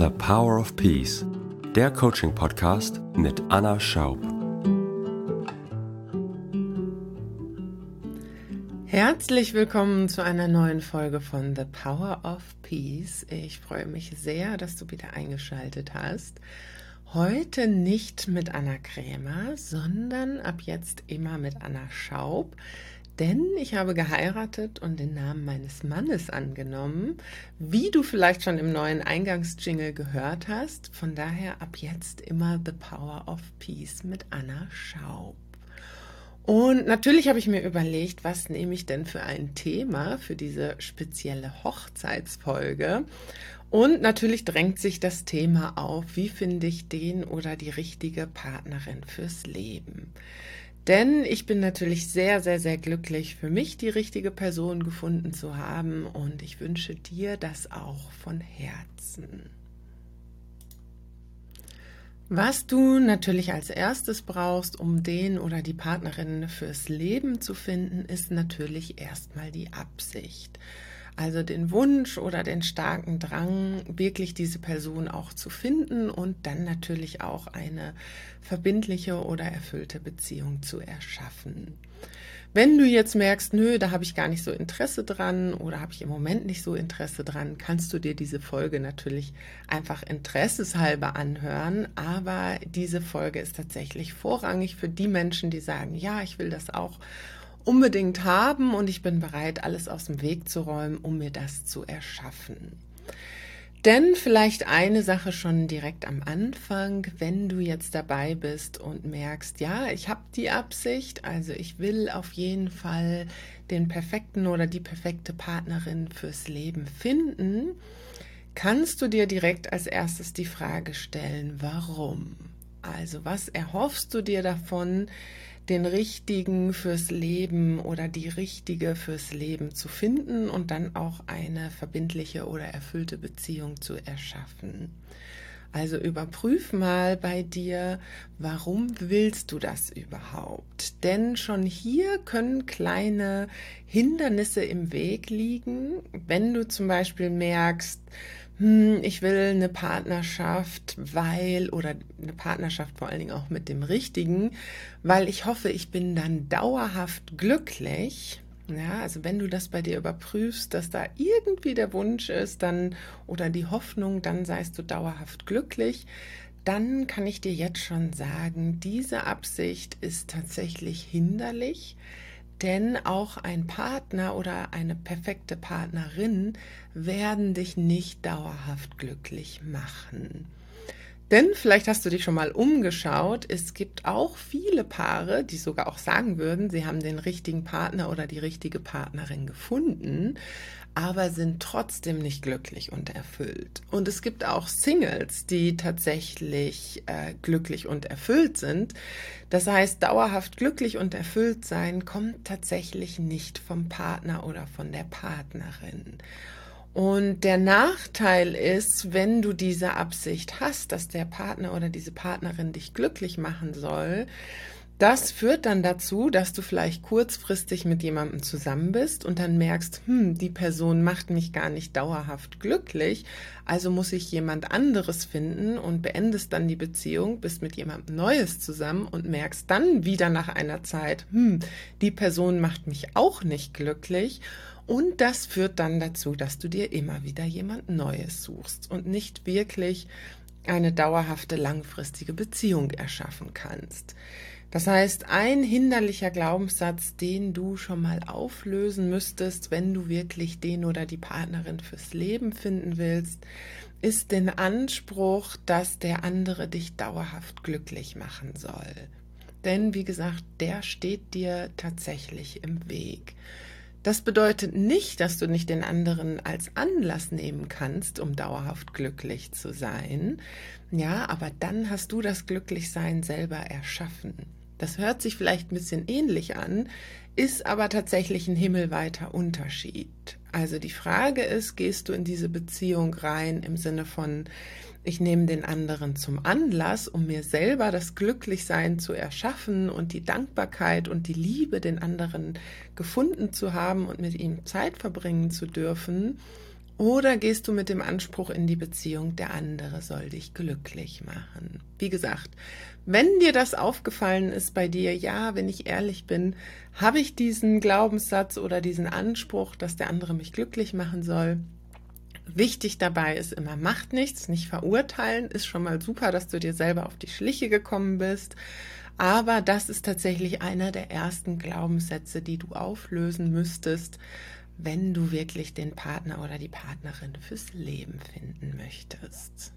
The Power of Peace, der Coaching-Podcast mit Anna Schaub. Herzlich willkommen zu einer neuen Folge von The Power of Peace. Ich freue mich sehr, dass du wieder eingeschaltet hast. Heute nicht mit Anna Krämer, sondern ab jetzt immer mit Anna Schaub denn ich habe geheiratet und den Namen meines Mannes angenommen, wie du vielleicht schon im neuen Eingangsjingle gehört hast. Von daher ab jetzt immer The Power of Peace mit Anna Schaub. Und natürlich habe ich mir überlegt, was nehme ich denn für ein Thema für diese spezielle Hochzeitsfolge. Und natürlich drängt sich das Thema auf, wie finde ich den oder die richtige Partnerin fürs Leben. Denn ich bin natürlich sehr, sehr, sehr glücklich, für mich die richtige Person gefunden zu haben und ich wünsche dir das auch von Herzen. Was du natürlich als erstes brauchst, um den oder die Partnerin fürs Leben zu finden, ist natürlich erstmal die Absicht. Also den Wunsch oder den starken Drang, wirklich diese Person auch zu finden und dann natürlich auch eine verbindliche oder erfüllte Beziehung zu erschaffen. Wenn du jetzt merkst, nö, da habe ich gar nicht so Interesse dran oder habe ich im Moment nicht so Interesse dran, kannst du dir diese Folge natürlich einfach interesseshalber anhören. Aber diese Folge ist tatsächlich vorrangig für die Menschen, die sagen, ja, ich will das auch unbedingt haben und ich bin bereit, alles aus dem Weg zu räumen, um mir das zu erschaffen. Denn vielleicht eine Sache schon direkt am Anfang, wenn du jetzt dabei bist und merkst, ja, ich habe die Absicht, also ich will auf jeden Fall den perfekten oder die perfekte Partnerin fürs Leben finden, kannst du dir direkt als erstes die Frage stellen, warum? Also was erhoffst du dir davon, den richtigen fürs Leben oder die richtige fürs Leben zu finden und dann auch eine verbindliche oder erfüllte Beziehung zu erschaffen. Also überprüf mal bei dir, warum willst du das überhaupt? Denn schon hier können kleine Hindernisse im Weg liegen, wenn du zum Beispiel merkst, hm, ich will eine Partnerschaft, weil, oder eine Partnerschaft vor allen Dingen auch mit dem Richtigen, weil ich hoffe, ich bin dann dauerhaft glücklich. Ja, also wenn du das bei dir überprüfst, dass da irgendwie der Wunsch ist, dann oder die Hoffnung, dann seist du dauerhaft glücklich, dann kann ich dir jetzt schon sagen, diese Absicht ist tatsächlich hinderlich denn auch ein Partner oder eine perfekte Partnerin werden dich nicht dauerhaft glücklich machen. Denn vielleicht hast du dich schon mal umgeschaut. Es gibt auch viele Paare, die sogar auch sagen würden, sie haben den richtigen Partner oder die richtige Partnerin gefunden, aber sind trotzdem nicht glücklich und erfüllt. Und es gibt auch Singles, die tatsächlich äh, glücklich und erfüllt sind. Das heißt, dauerhaft glücklich und erfüllt sein kommt tatsächlich nicht vom Partner oder von der Partnerin. Und der Nachteil ist, wenn du diese Absicht hast, dass der Partner oder diese Partnerin dich glücklich machen soll, das führt dann dazu, dass du vielleicht kurzfristig mit jemandem zusammen bist und dann merkst, hm, die Person macht mich gar nicht dauerhaft glücklich, also muss ich jemand anderes finden und beendest dann die Beziehung, bist mit jemandem Neues zusammen und merkst dann wieder nach einer Zeit, hm, die Person macht mich auch nicht glücklich. Und das führt dann dazu, dass du dir immer wieder jemand Neues suchst und nicht wirklich eine dauerhafte langfristige Beziehung erschaffen kannst. Das heißt, ein hinderlicher Glaubenssatz, den du schon mal auflösen müsstest, wenn du wirklich den oder die Partnerin fürs Leben finden willst, ist den Anspruch, dass der andere dich dauerhaft glücklich machen soll. Denn wie gesagt, der steht dir tatsächlich im Weg. Das bedeutet nicht, dass du nicht den anderen als Anlass nehmen kannst, um dauerhaft glücklich zu sein. Ja, aber dann hast du das Glücklichsein selber erschaffen. Das hört sich vielleicht ein bisschen ähnlich an, ist aber tatsächlich ein himmelweiter Unterschied. Also die Frage ist, gehst du in diese Beziehung rein im Sinne von, ich nehme den anderen zum Anlass, um mir selber das Glücklichsein zu erschaffen und die Dankbarkeit und die Liebe, den anderen gefunden zu haben und mit ihm Zeit verbringen zu dürfen? Oder gehst du mit dem Anspruch in die Beziehung, der andere soll dich glücklich machen? Wie gesagt, wenn dir das aufgefallen ist bei dir, ja, wenn ich ehrlich bin, habe ich diesen Glaubenssatz oder diesen Anspruch, dass der andere mich glücklich machen soll. Wichtig dabei ist immer, macht nichts, nicht verurteilen, ist schon mal super, dass du dir selber auf die Schliche gekommen bist. Aber das ist tatsächlich einer der ersten Glaubenssätze, die du auflösen müsstest, wenn du wirklich den Partner oder die Partnerin fürs Leben finden möchtest.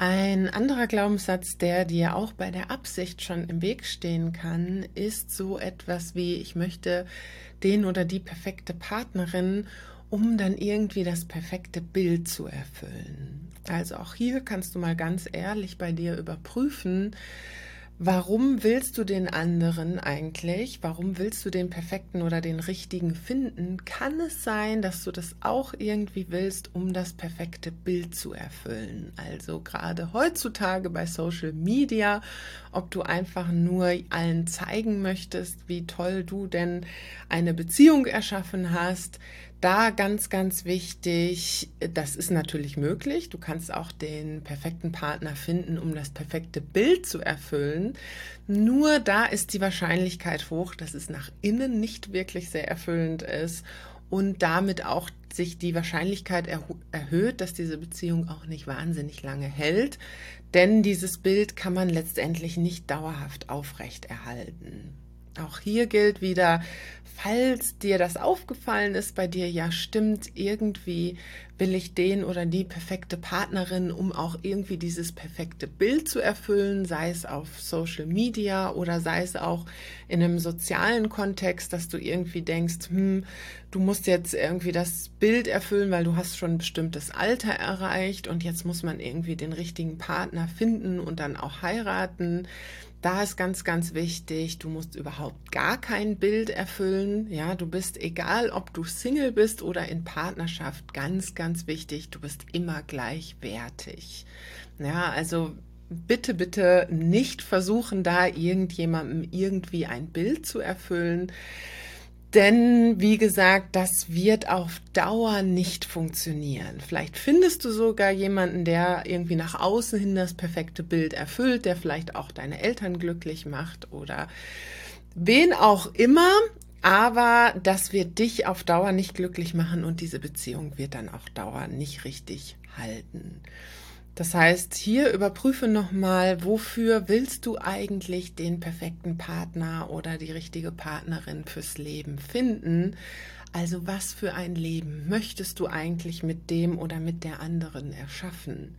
Ein anderer Glaubenssatz, der dir auch bei der Absicht schon im Weg stehen kann, ist so etwas wie, ich möchte den oder die perfekte Partnerin, um dann irgendwie das perfekte Bild zu erfüllen. Also auch hier kannst du mal ganz ehrlich bei dir überprüfen, Warum willst du den anderen eigentlich? Warum willst du den perfekten oder den richtigen finden? Kann es sein, dass du das auch irgendwie willst, um das perfekte Bild zu erfüllen? Also gerade heutzutage bei Social Media, ob du einfach nur allen zeigen möchtest, wie toll du denn eine Beziehung erschaffen hast, da ganz, ganz wichtig, das ist natürlich möglich. Du kannst auch den perfekten Partner finden, um das perfekte Bild zu erfüllen. Nur da ist die Wahrscheinlichkeit hoch, dass es nach innen nicht wirklich sehr erfüllend ist und damit auch sich die Wahrscheinlichkeit erhöht, dass diese Beziehung auch nicht wahnsinnig lange hält. Denn dieses Bild kann man letztendlich nicht dauerhaft aufrechterhalten. Auch hier gilt wieder, falls dir das aufgefallen ist bei dir, ja stimmt, irgendwie will ich den oder die perfekte Partnerin, um auch irgendwie dieses perfekte Bild zu erfüllen, sei es auf Social Media oder sei es auch in einem sozialen Kontext, dass du irgendwie denkst, hm, du musst jetzt irgendwie das Bild erfüllen, weil du hast schon ein bestimmtes Alter erreicht und jetzt muss man irgendwie den richtigen Partner finden und dann auch heiraten da ist ganz, ganz wichtig, du musst überhaupt gar kein Bild erfüllen. Ja, du bist, egal ob du Single bist oder in Partnerschaft, ganz, ganz wichtig, du bist immer gleichwertig. Ja, also bitte, bitte nicht versuchen, da irgendjemandem irgendwie ein Bild zu erfüllen. Denn, wie gesagt, das wird auf Dauer nicht funktionieren. Vielleicht findest du sogar jemanden, der irgendwie nach außen hin das perfekte Bild erfüllt, der vielleicht auch deine Eltern glücklich macht oder wen auch immer. Aber das wird dich auf Dauer nicht glücklich machen und diese Beziehung wird dann auf Dauer nicht richtig halten. Das heißt, hier überprüfe nochmal, wofür willst du eigentlich den perfekten Partner oder die richtige Partnerin fürs Leben finden? Also was für ein Leben möchtest du eigentlich mit dem oder mit der anderen erschaffen?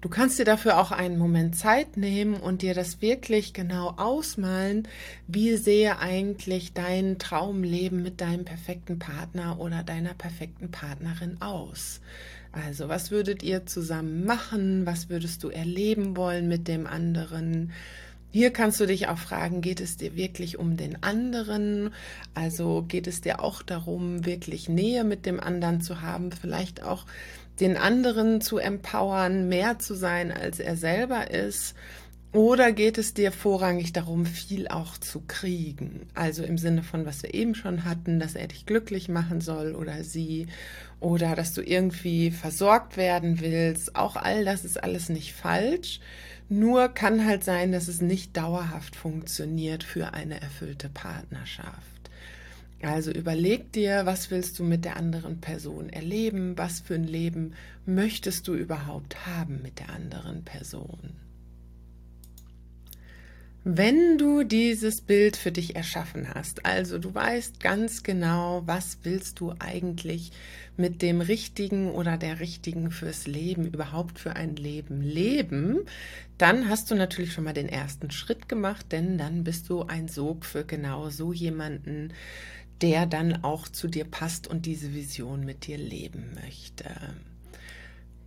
Du kannst dir dafür auch einen Moment Zeit nehmen und dir das wirklich genau ausmalen, wie sehe eigentlich dein Traumleben mit deinem perfekten Partner oder deiner perfekten Partnerin aus? Also, was würdet ihr zusammen machen? Was würdest du erleben wollen mit dem anderen? Hier kannst du dich auch fragen, geht es dir wirklich um den anderen? Also geht es dir auch darum, wirklich Nähe mit dem anderen zu haben, vielleicht auch den anderen zu empowern, mehr zu sein, als er selber ist? Oder geht es dir vorrangig darum, viel auch zu kriegen? Also im Sinne von, was wir eben schon hatten, dass er dich glücklich machen soll oder sie oder dass du irgendwie versorgt werden willst. Auch all das ist alles nicht falsch. Nur kann halt sein, dass es nicht dauerhaft funktioniert für eine erfüllte Partnerschaft. Also überleg dir, was willst du mit der anderen Person erleben? Was für ein Leben möchtest du überhaupt haben mit der anderen Person? Wenn du dieses Bild für dich erschaffen hast, also du weißt ganz genau, was willst du eigentlich mit dem Richtigen oder der Richtigen fürs Leben, überhaupt für ein Leben leben, dann hast du natürlich schon mal den ersten Schritt gemacht, denn dann bist du ein Sog für genau so jemanden, der dann auch zu dir passt und diese Vision mit dir leben möchte.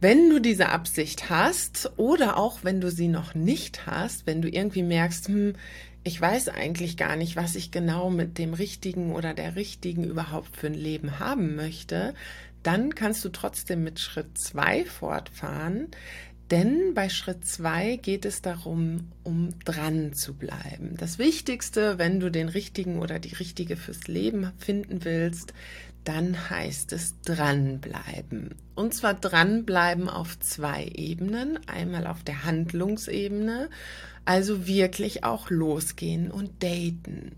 Wenn du diese Absicht hast oder auch wenn du sie noch nicht hast, wenn du irgendwie merkst, hm, ich weiß eigentlich gar nicht, was ich genau mit dem Richtigen oder der Richtigen überhaupt für ein Leben haben möchte, dann kannst du trotzdem mit Schritt zwei fortfahren. Denn bei Schritt zwei geht es darum, um dran zu bleiben. Das Wichtigste, wenn du den richtigen oder die richtige fürs Leben finden willst, dann heißt es dranbleiben. Und zwar dranbleiben auf zwei Ebenen. Einmal auf der Handlungsebene, also wirklich auch losgehen und daten.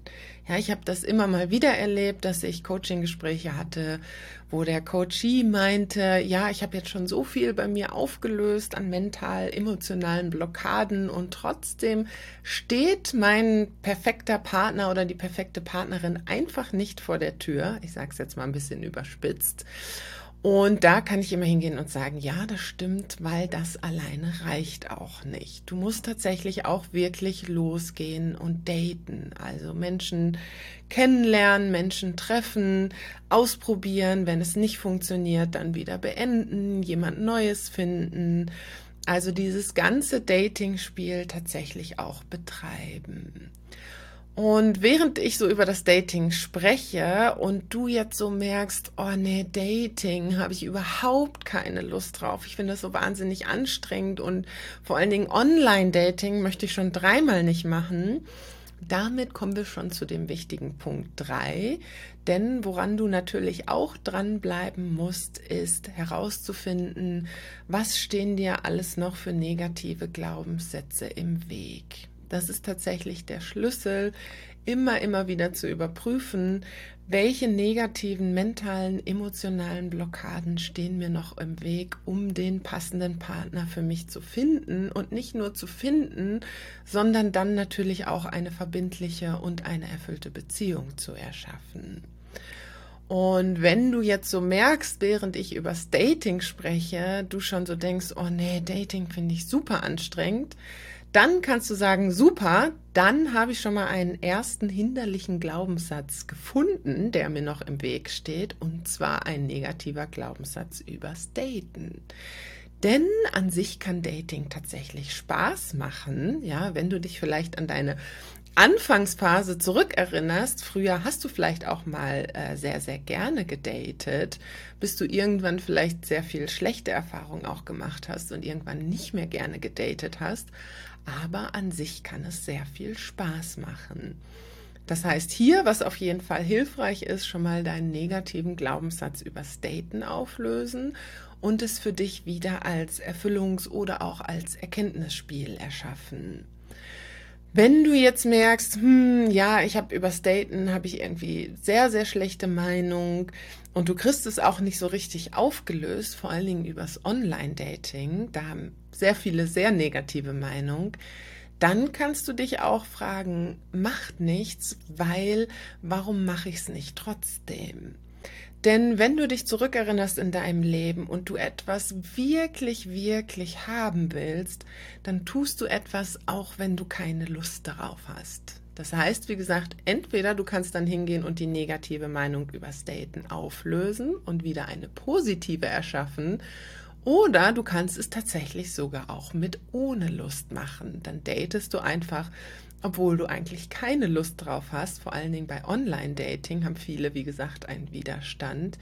Ja, ich habe das immer mal wieder erlebt, dass ich Coaching-Gespräche hatte, wo der Coachie meinte, ja, ich habe jetzt schon so viel bei mir aufgelöst an mental, emotionalen Blockaden und trotzdem steht mein perfekter Partner oder die perfekte Partnerin einfach nicht vor der Tür. Ich sage es jetzt mal ein bisschen überspitzt. Und da kann ich immer hingehen und sagen, ja, das stimmt, weil das alleine reicht auch nicht. Du musst tatsächlich auch wirklich losgehen und daten. Also Menschen kennenlernen, Menschen treffen, ausprobieren. Wenn es nicht funktioniert, dann wieder beenden, jemand Neues finden. Also dieses ganze Dating-Spiel tatsächlich auch betreiben. Und während ich so über das Dating spreche und du jetzt so merkst, oh nee, Dating habe ich überhaupt keine Lust drauf. Ich finde das so wahnsinnig anstrengend und vor allen Dingen Online-Dating möchte ich schon dreimal nicht machen. Damit kommen wir schon zu dem wichtigen Punkt drei. Denn woran du natürlich auch dranbleiben musst, ist herauszufinden, was stehen dir alles noch für negative Glaubenssätze im Weg. Das ist tatsächlich der Schlüssel, immer, immer wieder zu überprüfen, welche negativen mentalen, emotionalen Blockaden stehen mir noch im Weg, um den passenden Partner für mich zu finden und nicht nur zu finden, sondern dann natürlich auch eine verbindliche und eine erfüllte Beziehung zu erschaffen. Und wenn du jetzt so merkst, während ich übers Dating spreche, du schon so denkst, oh nee, Dating finde ich super anstrengend, dann kannst du sagen, super, dann habe ich schon mal einen ersten hinderlichen Glaubenssatz gefunden, der mir noch im Weg steht, und zwar ein negativer Glaubenssatz übers Daten. Denn an sich kann Dating tatsächlich Spaß machen, ja, wenn du dich vielleicht an deine Anfangsphase zurückerinnerst, früher hast du vielleicht auch mal äh, sehr, sehr gerne gedatet, bis du irgendwann vielleicht sehr viel schlechte Erfahrungen auch gemacht hast und irgendwann nicht mehr gerne gedatet hast aber an sich kann es sehr viel Spaß machen. Das heißt, hier, was auf jeden Fall hilfreich ist, schon mal deinen negativen Glaubenssatz übers Daten auflösen und es für dich wieder als Erfüllungs- oder auch als Erkenntnisspiel erschaffen. Wenn du jetzt merkst, hm, ja, ich habe übers Daten habe ich irgendwie sehr sehr schlechte Meinung und du kriegst es auch nicht so richtig aufgelöst, vor allen Dingen übers Online-Dating, da haben sehr viele sehr negative Meinungen, dann kannst du dich auch fragen, macht nichts, weil warum mache ich es nicht trotzdem? Denn wenn du dich zurückerinnerst in deinem Leben und du etwas wirklich, wirklich haben willst, dann tust du etwas, auch wenn du keine Lust darauf hast. Das heißt, wie gesagt, entweder du kannst dann hingehen und die negative Meinung übers Daten auflösen und wieder eine positive erschaffen, oder du kannst es tatsächlich sogar auch mit ohne Lust machen. Dann datest du einfach obwohl du eigentlich keine Lust drauf hast, vor allen Dingen bei Online-Dating haben viele, wie gesagt, einen Widerstand.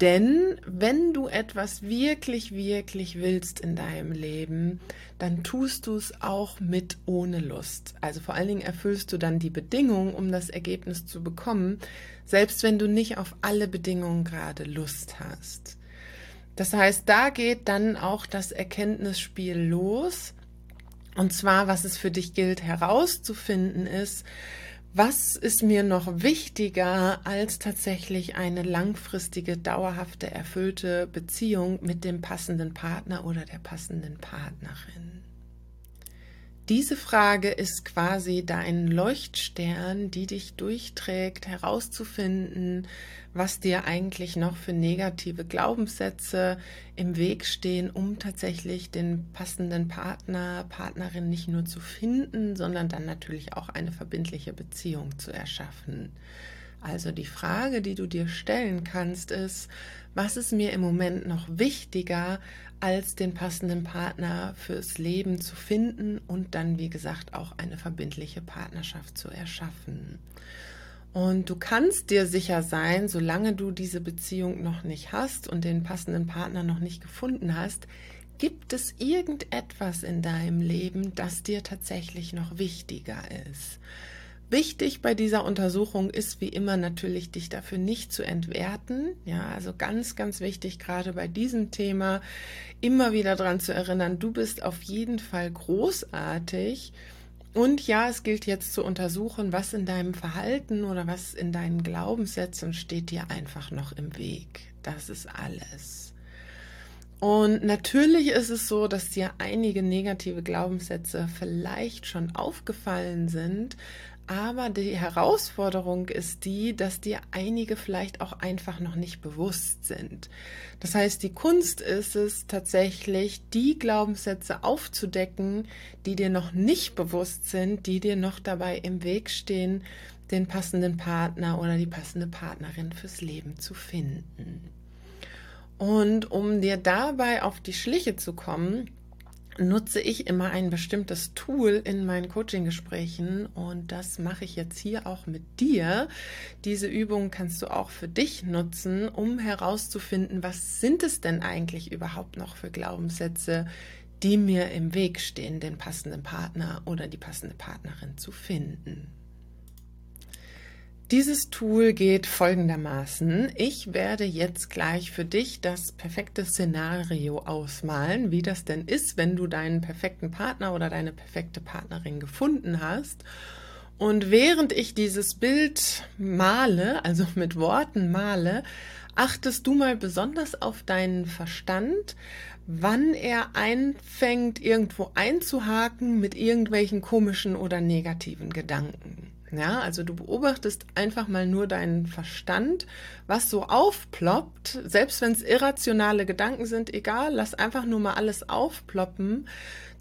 Denn wenn du etwas wirklich, wirklich willst in deinem Leben, dann tust du es auch mit ohne Lust. Also vor allen Dingen erfüllst du dann die Bedingungen, um das Ergebnis zu bekommen, selbst wenn du nicht auf alle Bedingungen gerade Lust hast. Das heißt, da geht dann auch das Erkenntnisspiel los und zwar, was es für dich gilt herauszufinden ist, was ist mir noch wichtiger als tatsächlich eine langfristige, dauerhafte, erfüllte Beziehung mit dem passenden Partner oder der passenden Partnerin? Diese Frage ist quasi dein Leuchtstern, die dich durchträgt, herauszufinden, was dir eigentlich noch für negative Glaubenssätze im Weg stehen, um tatsächlich den passenden Partner, Partnerin nicht nur zu finden, sondern dann natürlich auch eine verbindliche Beziehung zu erschaffen. Also die Frage, die du dir stellen kannst, ist, was ist mir im Moment noch wichtiger, als den passenden Partner fürs Leben zu finden und dann, wie gesagt, auch eine verbindliche Partnerschaft zu erschaffen. Und du kannst dir sicher sein, solange du diese Beziehung noch nicht hast und den passenden Partner noch nicht gefunden hast, gibt es irgendetwas in deinem Leben, das dir tatsächlich noch wichtiger ist Wichtig bei dieser Untersuchung ist wie immer natürlich, dich dafür nicht zu entwerten. Ja, also ganz, ganz wichtig, gerade bei diesem Thema, immer wieder daran zu erinnern, du bist auf jeden Fall großartig. Und ja, es gilt jetzt zu untersuchen, was in deinem Verhalten oder was in deinen Glaubenssätzen steht dir einfach noch im Weg. Das ist alles. Und natürlich ist es so, dass dir einige negative Glaubenssätze vielleicht schon aufgefallen sind, aber die Herausforderung ist die, dass dir einige vielleicht auch einfach noch nicht bewusst sind. Das heißt, die Kunst ist es tatsächlich, die Glaubenssätze aufzudecken, die dir noch nicht bewusst sind, die dir noch dabei im Weg stehen, den passenden Partner oder die passende Partnerin fürs Leben zu finden. Und um dir dabei auf die Schliche zu kommen, nutze ich immer ein bestimmtes Tool in meinen Coaching-Gesprächen und das mache ich jetzt hier auch mit dir. Diese Übung kannst du auch für dich nutzen, um herauszufinden, was sind es denn eigentlich überhaupt noch für Glaubenssätze, die mir im Weg stehen, den passenden Partner oder die passende Partnerin zu finden. Dieses Tool geht folgendermaßen. Ich werde jetzt gleich für dich das perfekte Szenario ausmalen, wie das denn ist, wenn du deinen perfekten Partner oder deine perfekte Partnerin gefunden hast. Und während ich dieses Bild male, also mit Worten male, achtest du mal besonders auf deinen Verstand, wann er einfängt, irgendwo einzuhaken mit irgendwelchen komischen oder negativen Gedanken. Ja, also du beobachtest einfach mal nur deinen Verstand, was so aufploppt, selbst wenn es irrationale Gedanken sind, egal, lass einfach nur mal alles aufploppen.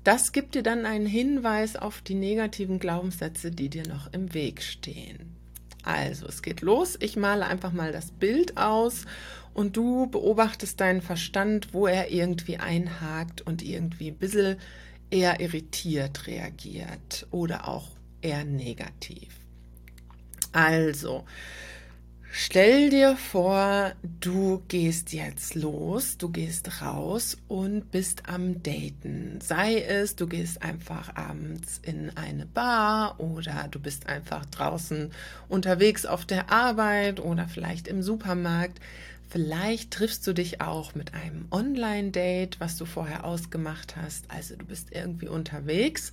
Das gibt dir dann einen Hinweis auf die negativen Glaubenssätze, die dir noch im Weg stehen. Also, es geht los. Ich male einfach mal das Bild aus und du beobachtest deinen Verstand, wo er irgendwie einhakt und irgendwie ein bisschen eher irritiert reagiert oder auch eher negativ. Also, Stell dir vor, du gehst jetzt los, du gehst raus und bist am Daten. Sei es, du gehst einfach abends in eine Bar oder du bist einfach draußen unterwegs auf der Arbeit oder vielleicht im Supermarkt. Vielleicht triffst du dich auch mit einem Online-Date, was du vorher ausgemacht hast. Also du bist irgendwie unterwegs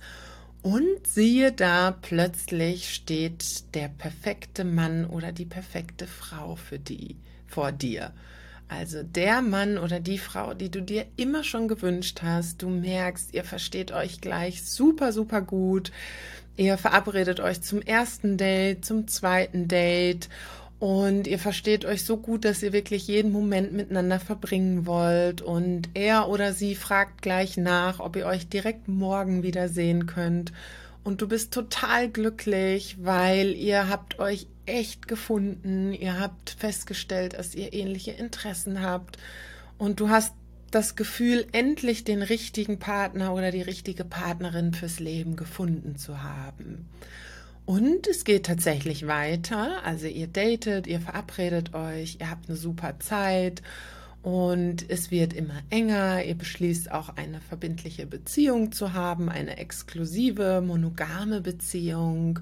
und siehe da, plötzlich steht der perfekte Mann oder die perfekte Frau für die vor dir. Also der Mann oder die Frau, die du dir immer schon gewünscht hast. Du merkst, ihr versteht euch gleich super, super gut. Ihr verabredet euch zum ersten Date, zum zweiten Date und ihr versteht euch so gut, dass ihr wirklich jeden Moment miteinander verbringen wollt. Und er oder sie fragt gleich nach, ob ihr euch direkt morgen wieder sehen könnt. Und du bist total glücklich, weil ihr habt euch echt gefunden. Ihr habt festgestellt, dass ihr ähnliche Interessen habt. Und du hast das Gefühl, endlich den richtigen Partner oder die richtige Partnerin fürs Leben gefunden zu haben. Und es geht tatsächlich weiter. Also ihr datet, ihr verabredet euch, ihr habt eine super Zeit und es wird immer enger. Ihr beschließt auch eine verbindliche Beziehung zu haben, eine exklusive, monogame Beziehung.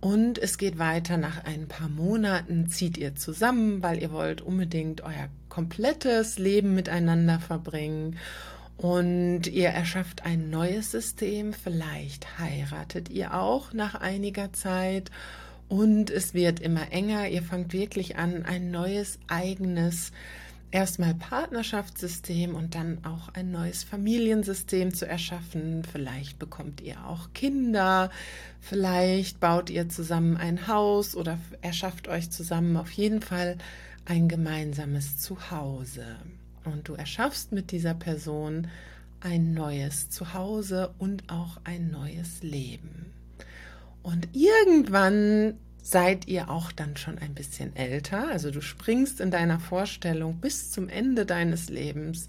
Und es geht weiter. Nach ein paar Monaten zieht ihr zusammen, weil ihr wollt unbedingt euer komplettes Leben miteinander verbringen. Und ihr erschafft ein neues System, vielleicht heiratet ihr auch nach einiger Zeit und es wird immer enger, ihr fangt wirklich an, ein neues eigenes, erstmal Partnerschaftssystem und dann auch ein neues Familiensystem zu erschaffen. Vielleicht bekommt ihr auch Kinder, vielleicht baut ihr zusammen ein Haus oder erschafft euch zusammen auf jeden Fall ein gemeinsames Zuhause. Und du erschaffst mit dieser Person ein neues Zuhause und auch ein neues Leben. Und irgendwann seid ihr auch dann schon ein bisschen älter. Also du springst in deiner Vorstellung bis zum Ende deines Lebens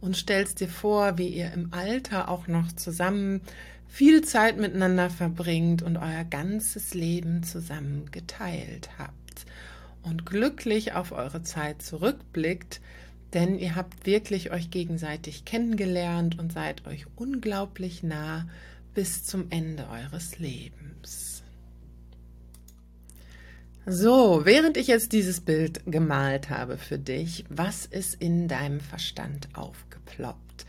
und stellst dir vor, wie ihr im Alter auch noch zusammen viel Zeit miteinander verbringt und euer ganzes Leben zusammen geteilt habt und glücklich auf eure Zeit zurückblickt, denn ihr habt wirklich euch gegenseitig kennengelernt und seid euch unglaublich nah bis zum Ende eures Lebens. So, während ich jetzt dieses Bild gemalt habe für dich, was ist in deinem Verstand aufgeploppt?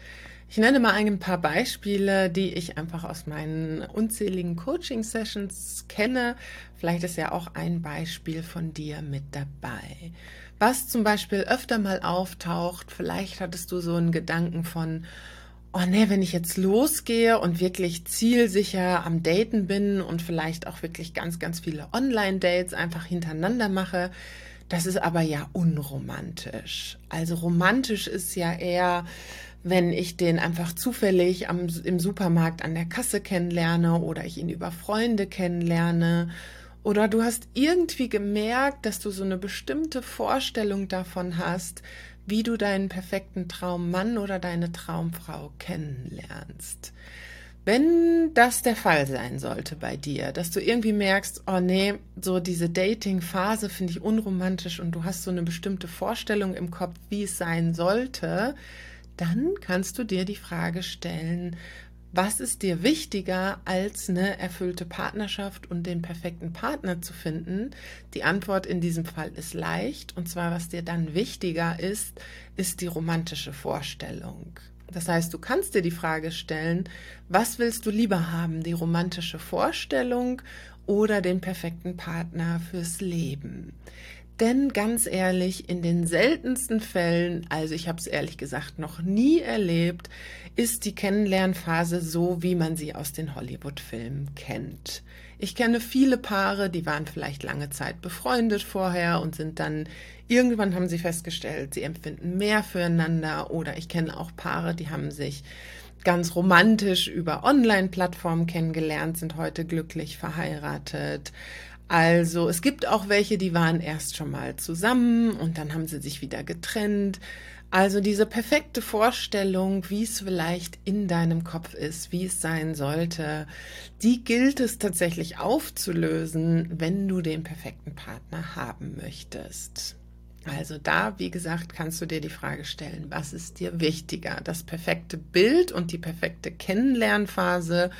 Ich nenne mal ein paar Beispiele, die ich einfach aus meinen unzähligen Coaching-Sessions kenne. Vielleicht ist ja auch ein Beispiel von dir mit dabei. Was zum Beispiel öfter mal auftaucht, vielleicht hattest du so einen Gedanken von, oh nee, wenn ich jetzt losgehe und wirklich zielsicher am Daten bin und vielleicht auch wirklich ganz, ganz viele Online-Dates einfach hintereinander mache, das ist aber ja unromantisch. Also romantisch ist ja eher, wenn ich den einfach zufällig am, im Supermarkt an der Kasse kennenlerne oder ich ihn über Freunde kennenlerne. Oder du hast irgendwie gemerkt, dass du so eine bestimmte Vorstellung davon hast, wie du deinen perfekten Traummann oder deine Traumfrau kennenlernst. Wenn das der Fall sein sollte bei dir, dass du irgendwie merkst, oh nee, so diese Dating-Phase finde ich unromantisch und du hast so eine bestimmte Vorstellung im Kopf, wie es sein sollte, dann kannst du dir die Frage stellen, was ist dir wichtiger, als eine erfüllte Partnerschaft und den perfekten Partner zu finden? Die Antwort in diesem Fall ist leicht. Und zwar, was dir dann wichtiger ist, ist die romantische Vorstellung. Das heißt, du kannst dir die Frage stellen, was willst du lieber haben, die romantische Vorstellung oder den perfekten Partner fürs Leben? Denn ganz ehrlich, in den seltensten Fällen, also ich habe es ehrlich gesagt noch nie erlebt, ist die Kennenlernphase so, wie man sie aus den Hollywood-Filmen kennt. Ich kenne viele Paare, die waren vielleicht lange Zeit befreundet vorher und sind dann irgendwann haben sie festgestellt, sie empfinden mehr füreinander oder ich kenne auch Paare, die haben sich ganz romantisch über Online-Plattformen kennengelernt, sind heute glücklich verheiratet. Also es gibt auch welche, die waren erst schon mal zusammen und dann haben sie sich wieder getrennt. Also diese perfekte Vorstellung, wie es vielleicht in deinem Kopf ist, wie es sein sollte, die gilt es tatsächlich aufzulösen, wenn du den perfekten Partner haben möchtest. Also da, wie gesagt, kannst du dir die Frage stellen, was ist dir wichtiger? Das perfekte Bild und die perfekte Kennenlernphase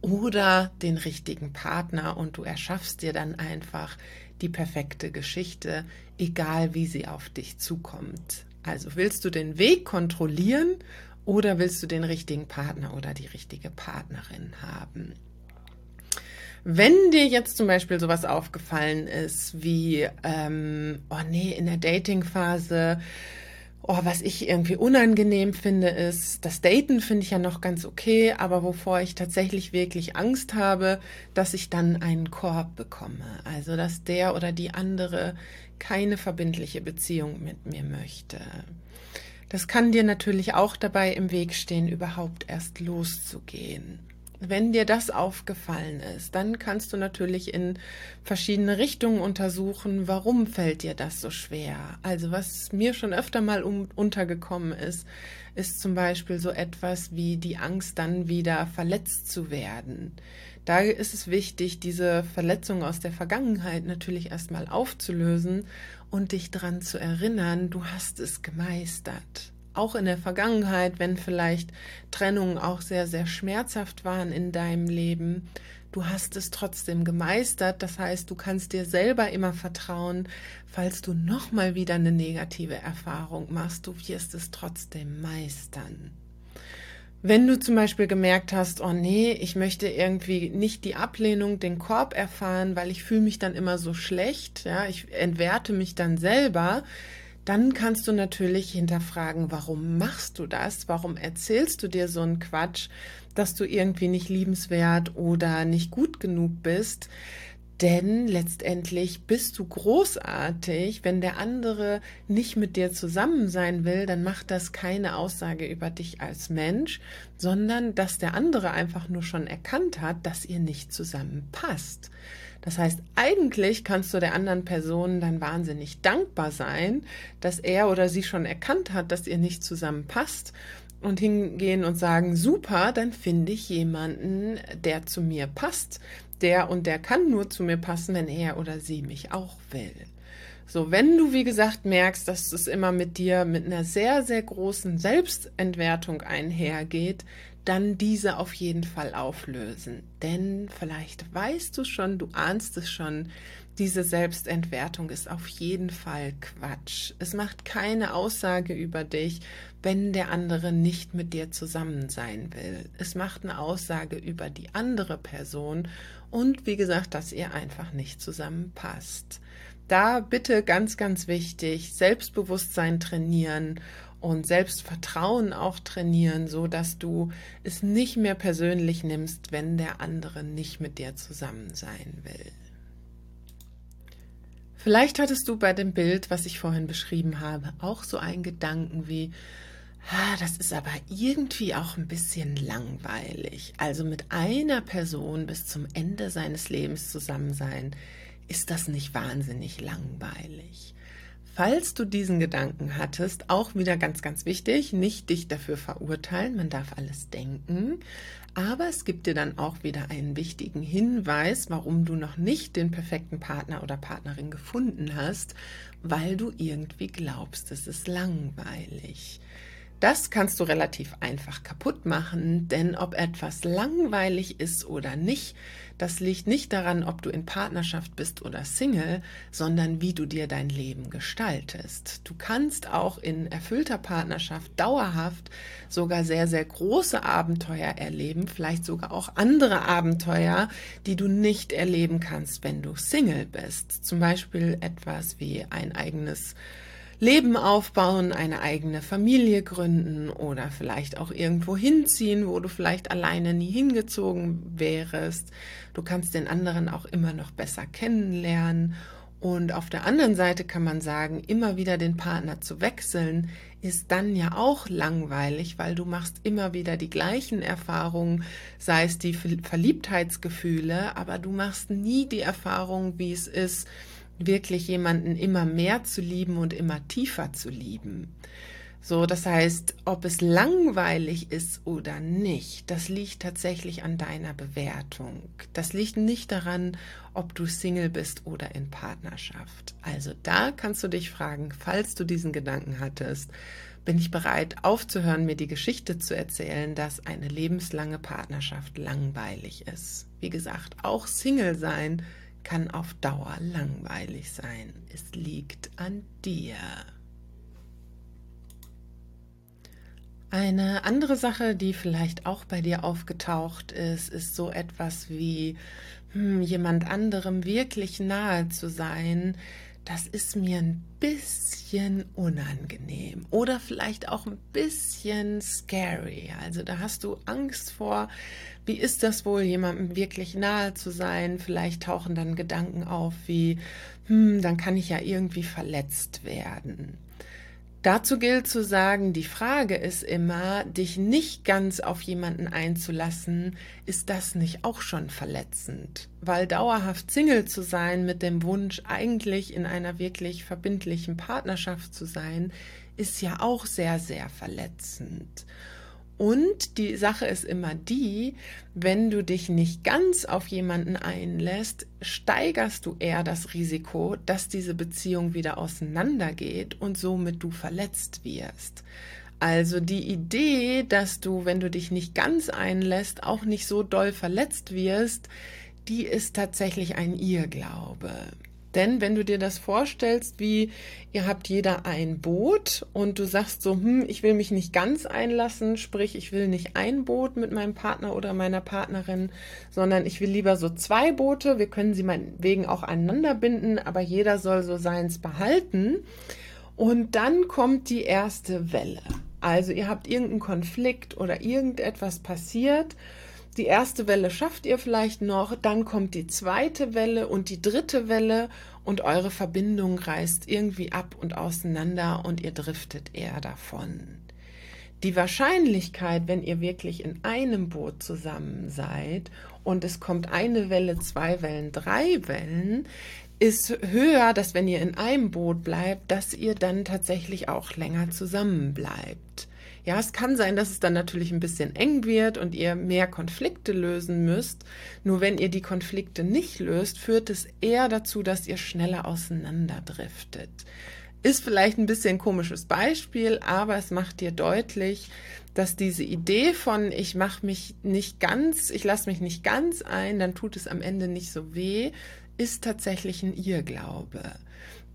oder den richtigen Partner und du erschaffst dir dann einfach die perfekte Geschichte, egal wie sie auf dich zukommt. Also willst du den Weg kontrollieren oder willst du den richtigen Partner oder die richtige Partnerin haben? Wenn dir jetzt zum Beispiel sowas aufgefallen ist wie, ähm, oh nee, in der Dating-Phase Oh, was ich irgendwie unangenehm finde, ist, das Daten finde ich ja noch ganz okay, aber wovor ich tatsächlich wirklich Angst habe, dass ich dann einen Korb bekomme. Also, dass der oder die andere keine verbindliche Beziehung mit mir möchte. Das kann dir natürlich auch dabei im Weg stehen, überhaupt erst loszugehen. Wenn dir das aufgefallen ist, dann kannst du natürlich in verschiedene Richtungen untersuchen, warum fällt dir das so schwer. Also was mir schon öfter mal um, untergekommen ist, ist zum Beispiel so etwas wie die Angst, dann wieder verletzt zu werden. Da ist es wichtig, diese Verletzung aus der Vergangenheit natürlich erstmal aufzulösen und dich daran zu erinnern, du hast es gemeistert auch in der Vergangenheit, wenn vielleicht Trennungen auch sehr, sehr schmerzhaft waren in deinem Leben, du hast es trotzdem gemeistert. Das heißt, du kannst dir selber immer vertrauen, falls du nochmal wieder eine negative Erfahrung machst, du wirst es trotzdem meistern. Wenn du zum Beispiel gemerkt hast, oh nee, ich möchte irgendwie nicht die Ablehnung, den Korb erfahren, weil ich fühle mich dann immer so schlecht, ja, ich entwerte mich dann selber, dann kannst du natürlich hinterfragen, warum machst du das? Warum erzählst du dir so einen Quatsch, dass du irgendwie nicht liebenswert oder nicht gut genug bist? Denn letztendlich bist du großartig. Wenn der andere nicht mit dir zusammen sein will, dann macht das keine Aussage über dich als Mensch, sondern dass der andere einfach nur schon erkannt hat, dass ihr nicht zusammenpasst. Das heißt, eigentlich kannst du der anderen Person dann wahnsinnig dankbar sein, dass er oder sie schon erkannt hat, dass ihr nicht zusammenpasst und hingehen und sagen, super, dann finde ich jemanden, der zu mir passt. Der und der kann nur zu mir passen, wenn er oder sie mich auch will. So, wenn du, wie gesagt, merkst, dass es immer mit dir mit einer sehr, sehr großen Selbstentwertung einhergeht, dann diese auf jeden Fall auflösen. Denn vielleicht weißt du schon, du ahnst es schon, diese Selbstentwertung ist auf jeden Fall Quatsch. Es macht keine Aussage über dich, wenn der andere nicht mit dir zusammen sein will. Es macht eine Aussage über die andere Person und wie gesagt, dass ihr einfach nicht zusammenpasst. Da bitte ganz, ganz wichtig, Selbstbewusstsein trainieren und Selbstvertrauen auch trainieren, so dass du es nicht mehr persönlich nimmst, wenn der andere nicht mit dir zusammen sein will. Vielleicht hattest du bei dem Bild, was ich vorhin beschrieben habe, auch so einen Gedanken wie, ah, das ist aber irgendwie auch ein bisschen langweilig. Also mit einer Person bis zum Ende seines Lebens zusammen sein, ist das nicht wahnsinnig langweilig. Falls du diesen Gedanken hattest, auch wieder ganz, ganz wichtig, nicht dich dafür verurteilen, man darf alles denken, aber es gibt dir dann auch wieder einen wichtigen Hinweis, warum du noch nicht den perfekten Partner oder Partnerin gefunden hast, weil du irgendwie glaubst, es ist langweilig. Das kannst du relativ einfach kaputt machen, denn ob etwas langweilig ist oder nicht, das liegt nicht daran, ob du in Partnerschaft bist oder Single, sondern wie du dir dein Leben gestaltest. Du kannst auch in erfüllter Partnerschaft dauerhaft sogar sehr, sehr große Abenteuer erleben, vielleicht sogar auch andere Abenteuer, die du nicht erleben kannst, wenn du Single bist. Zum Beispiel etwas wie ein eigenes Leben aufbauen, eine eigene Familie gründen oder vielleicht auch irgendwo hinziehen, wo du vielleicht alleine nie hingezogen wärst. Du kannst den anderen auch immer noch besser kennenlernen. Und auf der anderen Seite kann man sagen, immer wieder den Partner zu wechseln, ist dann ja auch langweilig, weil du machst immer wieder die gleichen Erfahrungen, sei es die Verliebtheitsgefühle, aber du machst nie die Erfahrung, wie es ist, wirklich jemanden immer mehr zu lieben und immer tiefer zu lieben. So, das heißt, ob es langweilig ist oder nicht, das liegt tatsächlich an deiner Bewertung. Das liegt nicht daran, ob du Single bist oder in Partnerschaft. Also da kannst du dich fragen, falls du diesen Gedanken hattest, bin ich bereit aufzuhören, mir die Geschichte zu erzählen, dass eine lebenslange Partnerschaft langweilig ist. Wie gesagt, auch Single sein kann auf Dauer langweilig sein. Es liegt an dir. Eine andere Sache, die vielleicht auch bei dir aufgetaucht ist, ist so etwas wie hm, jemand anderem wirklich nahe zu sein, das ist mir ein bisschen unangenehm oder vielleicht auch ein bisschen scary. Also da hast du Angst vor, wie ist das wohl, jemandem wirklich nahe zu sein? Vielleicht tauchen dann Gedanken auf wie, hm, dann kann ich ja irgendwie verletzt werden. Dazu gilt zu sagen, die Frage ist immer, dich nicht ganz auf jemanden einzulassen, ist das nicht auch schon verletzend? Weil dauerhaft Single zu sein mit dem Wunsch, eigentlich in einer wirklich verbindlichen Partnerschaft zu sein, ist ja auch sehr, sehr verletzend. Und die Sache ist immer die, wenn du dich nicht ganz auf jemanden einlässt, steigerst du eher das Risiko, dass diese Beziehung wieder auseinandergeht und somit du verletzt wirst. Also die Idee, dass du, wenn du dich nicht ganz einlässt, auch nicht so doll verletzt wirst, die ist tatsächlich ein Irrglaube. Denn wenn du dir das vorstellst, wie ihr habt jeder ein Boot und du sagst so, hm, ich will mich nicht ganz einlassen, sprich, ich will nicht ein Boot mit meinem Partner oder meiner Partnerin, sondern ich will lieber so zwei Boote. Wir können sie meinetwegen auch aneinander binden, aber jeder soll so seins behalten. Und dann kommt die erste Welle. Also ihr habt irgendeinen Konflikt oder irgendetwas passiert die erste Welle schafft ihr vielleicht noch, dann kommt die zweite Welle und die dritte Welle und eure Verbindung reißt irgendwie ab und auseinander und ihr driftet eher davon. Die Wahrscheinlichkeit, wenn ihr wirklich in einem Boot zusammen seid und es kommt eine Welle, zwei Wellen, drei Wellen, ist höher, dass wenn ihr in einem Boot bleibt, dass ihr dann tatsächlich auch länger zusammen bleibt. Ja, es kann sein, dass es dann natürlich ein bisschen eng wird und ihr mehr Konflikte lösen müsst. Nur wenn ihr die Konflikte nicht löst, führt es eher dazu, dass ihr schneller auseinanderdriftet. Ist vielleicht ein bisschen ein komisches Beispiel, aber es macht dir deutlich, dass diese Idee von ich mache mich nicht ganz, ich lasse mich nicht ganz ein, dann tut es am Ende nicht so weh, ist tatsächlich ein Irrglaube.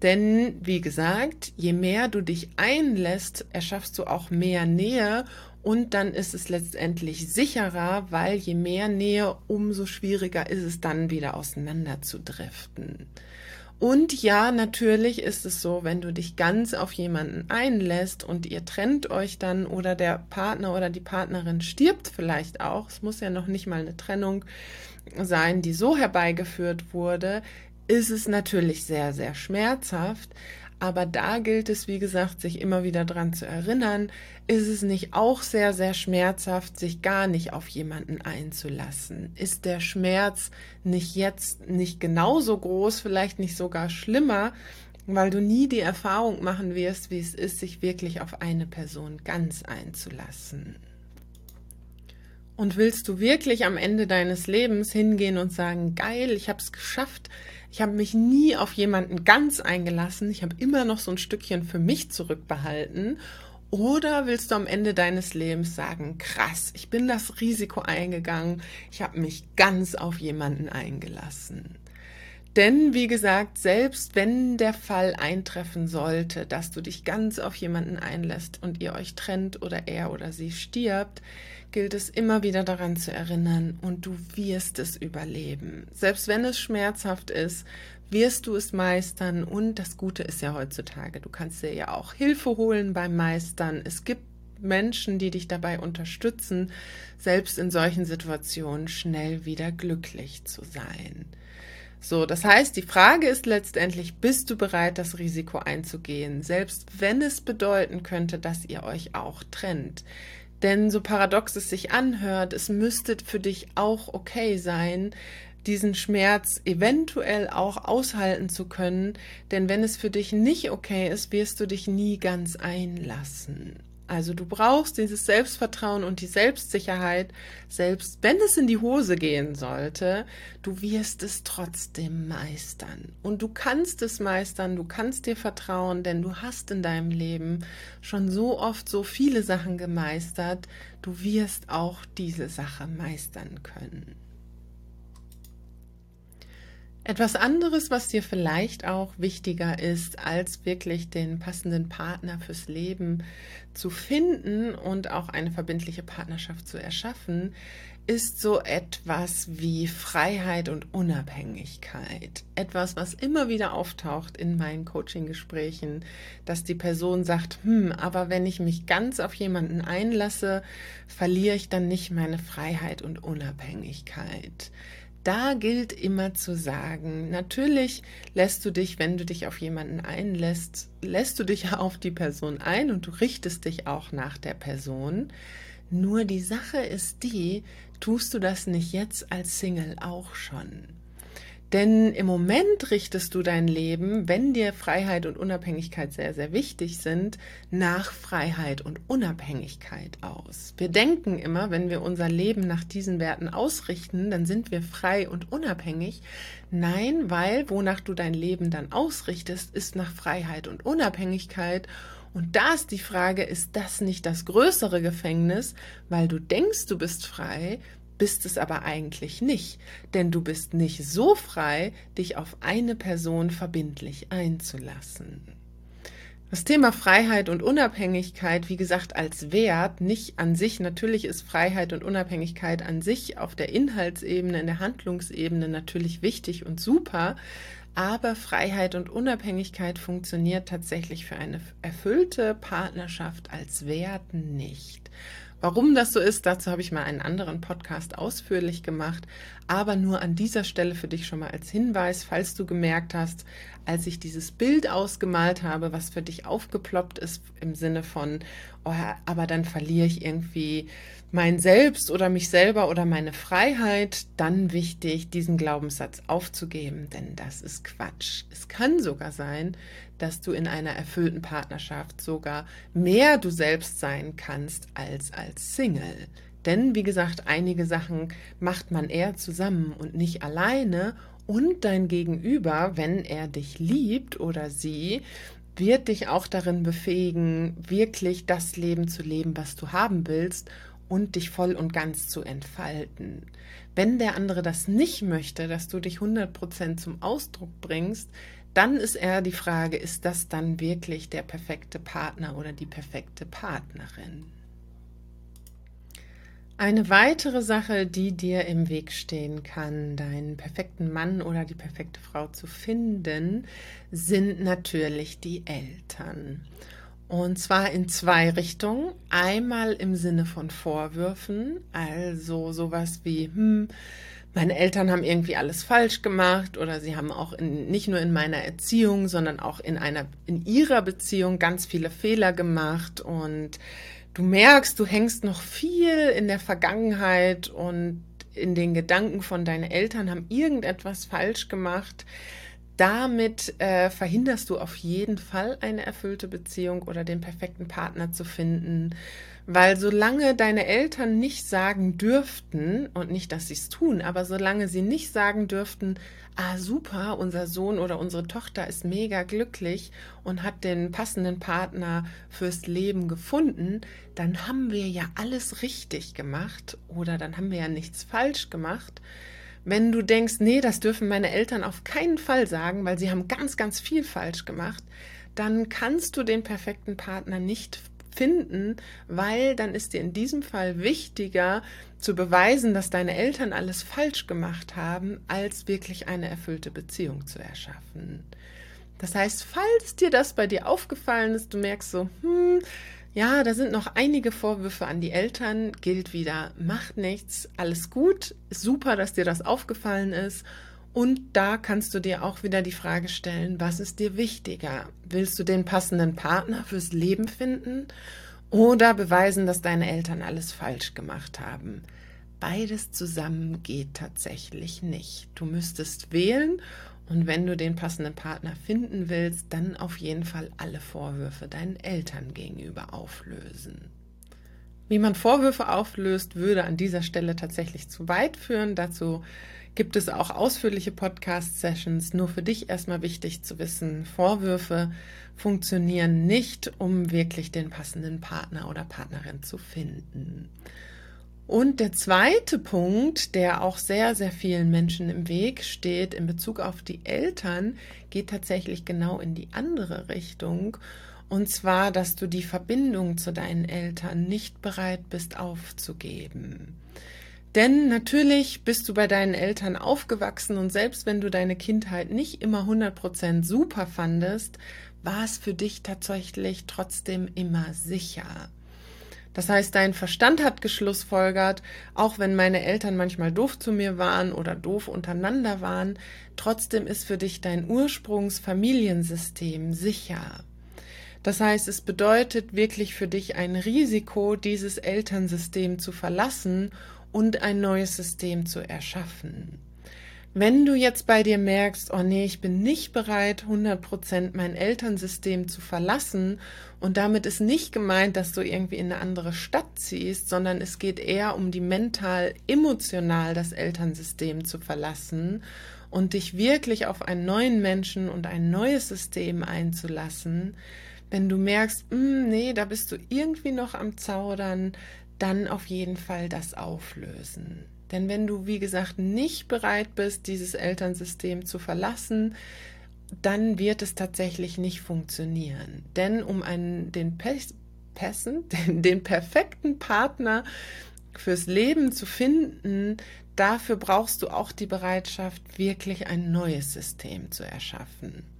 Denn, wie gesagt, je mehr du dich einlässt, erschaffst du auch mehr Nähe und dann ist es letztendlich sicherer, weil je mehr Nähe, umso schwieriger ist es dann wieder auseinander zu driften. Und ja, natürlich ist es so, wenn du dich ganz auf jemanden einlässt und ihr trennt euch dann oder der Partner oder die Partnerin stirbt vielleicht auch, es muss ja noch nicht mal eine Trennung sein, die so herbeigeführt wurde, ist es natürlich sehr, sehr schmerzhaft. Aber da gilt es, wie gesagt, sich immer wieder dran zu erinnern, ist es nicht auch sehr, sehr schmerzhaft, sich gar nicht auf jemanden einzulassen? Ist der Schmerz nicht jetzt nicht genauso groß, vielleicht nicht sogar schlimmer, weil du nie die Erfahrung machen wirst, wie es ist, sich wirklich auf eine Person ganz einzulassen? Und willst du wirklich am Ende deines Lebens hingehen und sagen, geil, ich habe es geschafft, ich habe mich nie auf jemanden ganz eingelassen. Ich habe immer noch so ein Stückchen für mich zurückbehalten. Oder willst du am Ende deines Lebens sagen, krass, ich bin das Risiko eingegangen, ich habe mich ganz auf jemanden eingelassen. Denn, wie gesagt, selbst wenn der Fall eintreffen sollte, dass du dich ganz auf jemanden einlässt und ihr euch trennt oder er oder sie stirbt, gilt es immer wieder daran zu erinnern und du wirst es überleben. Selbst wenn es schmerzhaft ist, wirst du es meistern und das Gute ist ja heutzutage, du kannst dir ja auch Hilfe holen beim Meistern. Es gibt Menschen, die dich dabei unterstützen, selbst in solchen Situationen schnell wieder glücklich zu sein. So, das heißt, die Frage ist letztendlich, bist du bereit, das Risiko einzugehen, selbst wenn es bedeuten könnte, dass ihr euch auch trennt? Denn so paradox es sich anhört, es müsste für dich auch okay sein, diesen Schmerz eventuell auch aushalten zu können, denn wenn es für dich nicht okay ist, wirst du dich nie ganz einlassen. Also du brauchst dieses Selbstvertrauen und die Selbstsicherheit, selbst wenn es in die Hose gehen sollte, du wirst es trotzdem meistern. Und du kannst es meistern, du kannst dir vertrauen, denn du hast in deinem Leben schon so oft so viele Sachen gemeistert, du wirst auch diese Sache meistern können. Etwas anderes, was dir vielleicht auch wichtiger ist, als wirklich den passenden Partner fürs Leben zu finden und auch eine verbindliche Partnerschaft zu erschaffen, ist so etwas wie Freiheit und Unabhängigkeit. Etwas, was immer wieder auftaucht in meinen Coaching-Gesprächen, dass die Person sagt, hm, aber wenn ich mich ganz auf jemanden einlasse, verliere ich dann nicht meine Freiheit und Unabhängigkeit da gilt immer zu sagen, natürlich lässt du dich, wenn du dich auf jemanden einlässt, lässt du dich auf die Person ein und du richtest dich auch nach der Person. Nur die Sache ist die, tust du das nicht jetzt als Single auch schon? Denn im Moment richtest du dein Leben, wenn dir Freiheit und Unabhängigkeit sehr, sehr wichtig sind, nach Freiheit und Unabhängigkeit aus. Wir denken immer, wenn wir unser Leben nach diesen Werten ausrichten, dann sind wir frei und unabhängig. Nein, weil wonach du dein Leben dann ausrichtest, ist nach Freiheit und Unabhängigkeit. Und da ist die Frage, ist das nicht das größere Gefängnis, weil du denkst, du bist frei, bist es aber eigentlich nicht, denn du bist nicht so frei, dich auf eine Person verbindlich einzulassen. Das Thema Freiheit und Unabhängigkeit, wie gesagt, als Wert, nicht an sich, natürlich ist Freiheit und Unabhängigkeit an sich auf der Inhaltsebene, in der Handlungsebene natürlich wichtig und super, aber Freiheit und Unabhängigkeit funktioniert tatsächlich für eine erfüllte Partnerschaft als Wert nicht. Warum das so ist, dazu habe ich mal einen anderen Podcast ausführlich gemacht, aber nur an dieser Stelle für dich schon mal als Hinweis, falls du gemerkt hast, als ich dieses Bild ausgemalt habe, was für dich aufgeploppt ist im Sinne von, oh, aber dann verliere ich irgendwie mein Selbst oder mich selber oder meine Freiheit, dann wichtig, diesen Glaubenssatz aufzugeben, denn das ist Quatsch. Es kann sogar sein, dass du in einer erfüllten Partnerschaft sogar mehr du selbst sein kannst als als Single. Denn, wie gesagt, einige Sachen macht man eher zusammen und nicht alleine. Und dein Gegenüber, wenn er dich liebt oder sie, wird dich auch darin befähigen, wirklich das Leben zu leben, was du haben willst und dich voll und ganz zu entfalten. Wenn der andere das nicht möchte, dass du dich 100% zum Ausdruck bringst, dann ist eher die Frage, ist das dann wirklich der perfekte Partner oder die perfekte Partnerin? Eine weitere Sache, die dir im Weg stehen kann, deinen perfekten Mann oder die perfekte Frau zu finden, sind natürlich die Eltern. Und zwar in zwei Richtungen. Einmal im Sinne von Vorwürfen, also sowas wie, hm, meine Eltern haben irgendwie alles falsch gemacht oder sie haben auch in, nicht nur in meiner Erziehung, sondern auch in einer, in ihrer Beziehung ganz viele Fehler gemacht und du merkst, du hängst noch viel in der Vergangenheit und in den Gedanken von deinen Eltern haben irgendetwas falsch gemacht. Damit äh, verhinderst du auf jeden Fall eine erfüllte Beziehung oder den perfekten Partner zu finden. Weil solange deine Eltern nicht sagen dürften, und nicht, dass sie es tun, aber solange sie nicht sagen dürften, ah super, unser Sohn oder unsere Tochter ist mega glücklich und hat den passenden Partner fürs Leben gefunden, dann haben wir ja alles richtig gemacht oder dann haben wir ja nichts falsch gemacht. Wenn du denkst, nee, das dürfen meine Eltern auf keinen Fall sagen, weil sie haben ganz, ganz viel falsch gemacht, dann kannst du den perfekten Partner nicht finden, weil dann ist dir in diesem Fall wichtiger zu beweisen, dass deine Eltern alles falsch gemacht haben, als wirklich eine erfüllte Beziehung zu erschaffen. Das heißt, falls dir das bei dir aufgefallen ist, du merkst so, hm, ja, da sind noch einige Vorwürfe an die Eltern, gilt wieder, macht nichts, alles gut, super, dass dir das aufgefallen ist und da kannst du dir auch wieder die Frage stellen, was ist dir wichtiger? Willst du den passenden Partner fürs Leben finden oder beweisen, dass deine Eltern alles falsch gemacht haben? Beides zusammen geht tatsächlich nicht. Du müsstest wählen und wenn du den passenden Partner finden willst, dann auf jeden Fall alle Vorwürfe deinen Eltern gegenüber auflösen. Wie man Vorwürfe auflöst, würde an dieser Stelle tatsächlich zu weit führen. Dazu gibt es auch ausführliche Podcast-Sessions. Nur für dich erstmal wichtig zu wissen, Vorwürfe funktionieren nicht, um wirklich den passenden Partner oder Partnerin zu finden. Und der zweite Punkt, der auch sehr, sehr vielen Menschen im Weg steht in Bezug auf die Eltern, geht tatsächlich genau in die andere Richtung. Und zwar, dass du die Verbindung zu deinen Eltern nicht bereit bist aufzugeben. Denn natürlich bist du bei deinen Eltern aufgewachsen und selbst wenn du deine Kindheit nicht immer 100% super fandest, war es für dich tatsächlich trotzdem immer sicher. Das heißt, dein Verstand hat geschlussfolgert, auch wenn meine Eltern manchmal doof zu mir waren oder doof untereinander waren, trotzdem ist für dich dein Ursprungsfamiliensystem sicher. Das heißt, es bedeutet wirklich für dich ein Risiko, dieses Elternsystem zu verlassen und ein neues System zu erschaffen. Wenn du jetzt bei dir merkst, oh nee, ich bin nicht bereit, 100% mein Elternsystem zu verlassen und damit ist nicht gemeint, dass du irgendwie in eine andere Stadt ziehst, sondern es geht eher um die mental, emotional das Elternsystem zu verlassen und dich wirklich auf einen neuen Menschen und ein neues System einzulassen. Wenn du merkst, hm, nee, da bist du irgendwie noch am Zaudern, dann auf jeden Fall das auflösen. Denn wenn du, wie gesagt, nicht bereit bist, dieses Elternsystem zu verlassen, dann wird es tatsächlich nicht funktionieren. Denn um einen, den, Pässen, den, den perfekten Partner fürs Leben zu finden, dafür brauchst du auch die Bereitschaft, wirklich ein neues System zu erschaffen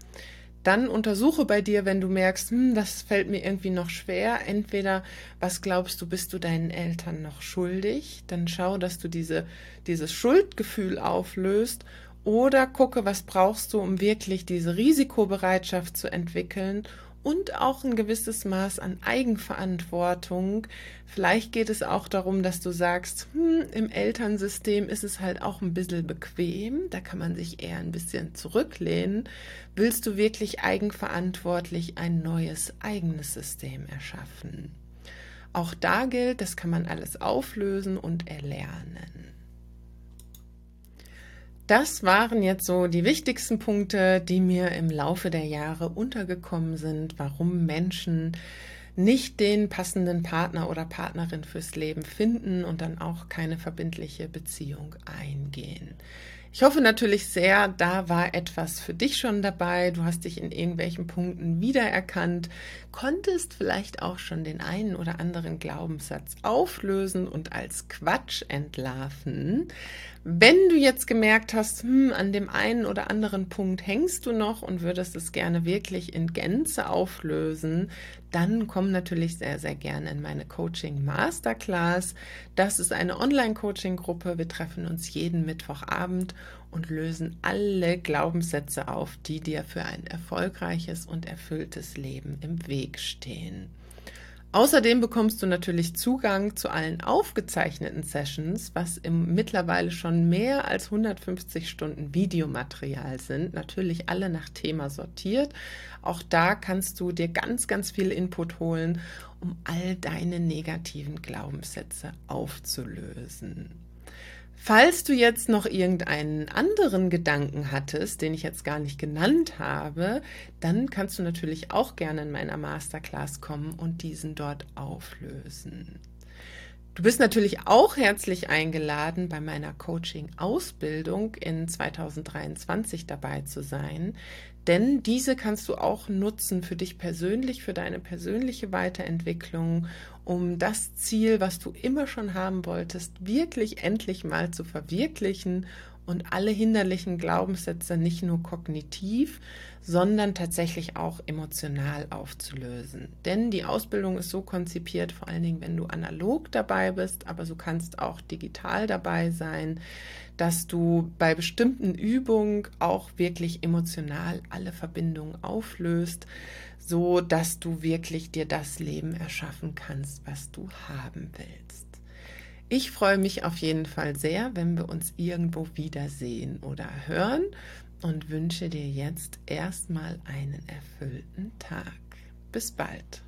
dann untersuche bei dir, wenn du merkst, hm, das fällt mir irgendwie noch schwer. Entweder, was glaubst du, bist du deinen Eltern noch schuldig? Dann schau, dass du diese, dieses Schuldgefühl auflöst. Oder gucke, was brauchst du, um wirklich diese Risikobereitschaft zu entwickeln und auch ein gewisses Maß an Eigenverantwortung. Vielleicht geht es auch darum, dass du sagst, hm, im Elternsystem ist es halt auch ein bisschen bequem, da kann man sich eher ein bisschen zurücklehnen. Willst du wirklich eigenverantwortlich ein neues eigenes System erschaffen? Auch da gilt, das kann man alles auflösen und erlernen. Das waren jetzt so die wichtigsten Punkte, die mir im Laufe der Jahre untergekommen sind, warum Menschen nicht den passenden Partner oder Partnerin fürs Leben finden und dann auch keine verbindliche Beziehung eingehen. Ich hoffe natürlich sehr, da war etwas für dich schon dabei. Du hast dich in irgendwelchen Punkten wiedererkannt, konntest vielleicht auch schon den einen oder anderen Glaubenssatz auflösen und als Quatsch entlarven. Wenn du jetzt gemerkt hast, hm, an dem einen oder anderen Punkt hängst du noch und würdest es gerne wirklich in Gänze auflösen, dann komm natürlich sehr, sehr gerne in meine Coaching Masterclass. Das ist eine Online-Coaching-Gruppe. Wir treffen uns jeden Mittwochabend und lösen alle Glaubenssätze auf, die dir für ein erfolgreiches und erfülltes Leben im Weg stehen. Außerdem bekommst du natürlich Zugang zu allen aufgezeichneten Sessions, was im mittlerweile schon mehr als 150 Stunden Videomaterial sind, natürlich alle nach Thema sortiert. Auch da kannst du dir ganz, ganz viel Input holen, um all deine negativen Glaubenssätze aufzulösen. Falls du jetzt noch irgendeinen anderen Gedanken hattest, den ich jetzt gar nicht genannt habe, dann kannst du natürlich auch gerne in meiner Masterclass kommen und diesen dort auflösen. Du bist natürlich auch herzlich eingeladen, bei meiner Coaching-Ausbildung in 2023 dabei zu sein, denn diese kannst du auch nutzen für dich persönlich, für deine persönliche Weiterentwicklung, um das Ziel, was du immer schon haben wolltest, wirklich endlich mal zu verwirklichen und alle hinderlichen Glaubenssätze nicht nur kognitiv, sondern tatsächlich auch emotional aufzulösen. Denn die Ausbildung ist so konzipiert, vor allen Dingen, wenn du analog dabei bist, aber du kannst auch digital dabei sein, dass du bei bestimmten Übungen auch wirklich emotional alle Verbindungen auflöst, so dass du wirklich dir das Leben erschaffen kannst, was du haben willst. Ich freue mich auf jeden Fall sehr, wenn wir uns irgendwo wiedersehen oder hören und wünsche dir jetzt erstmal einen erfüllten Tag. Bis bald.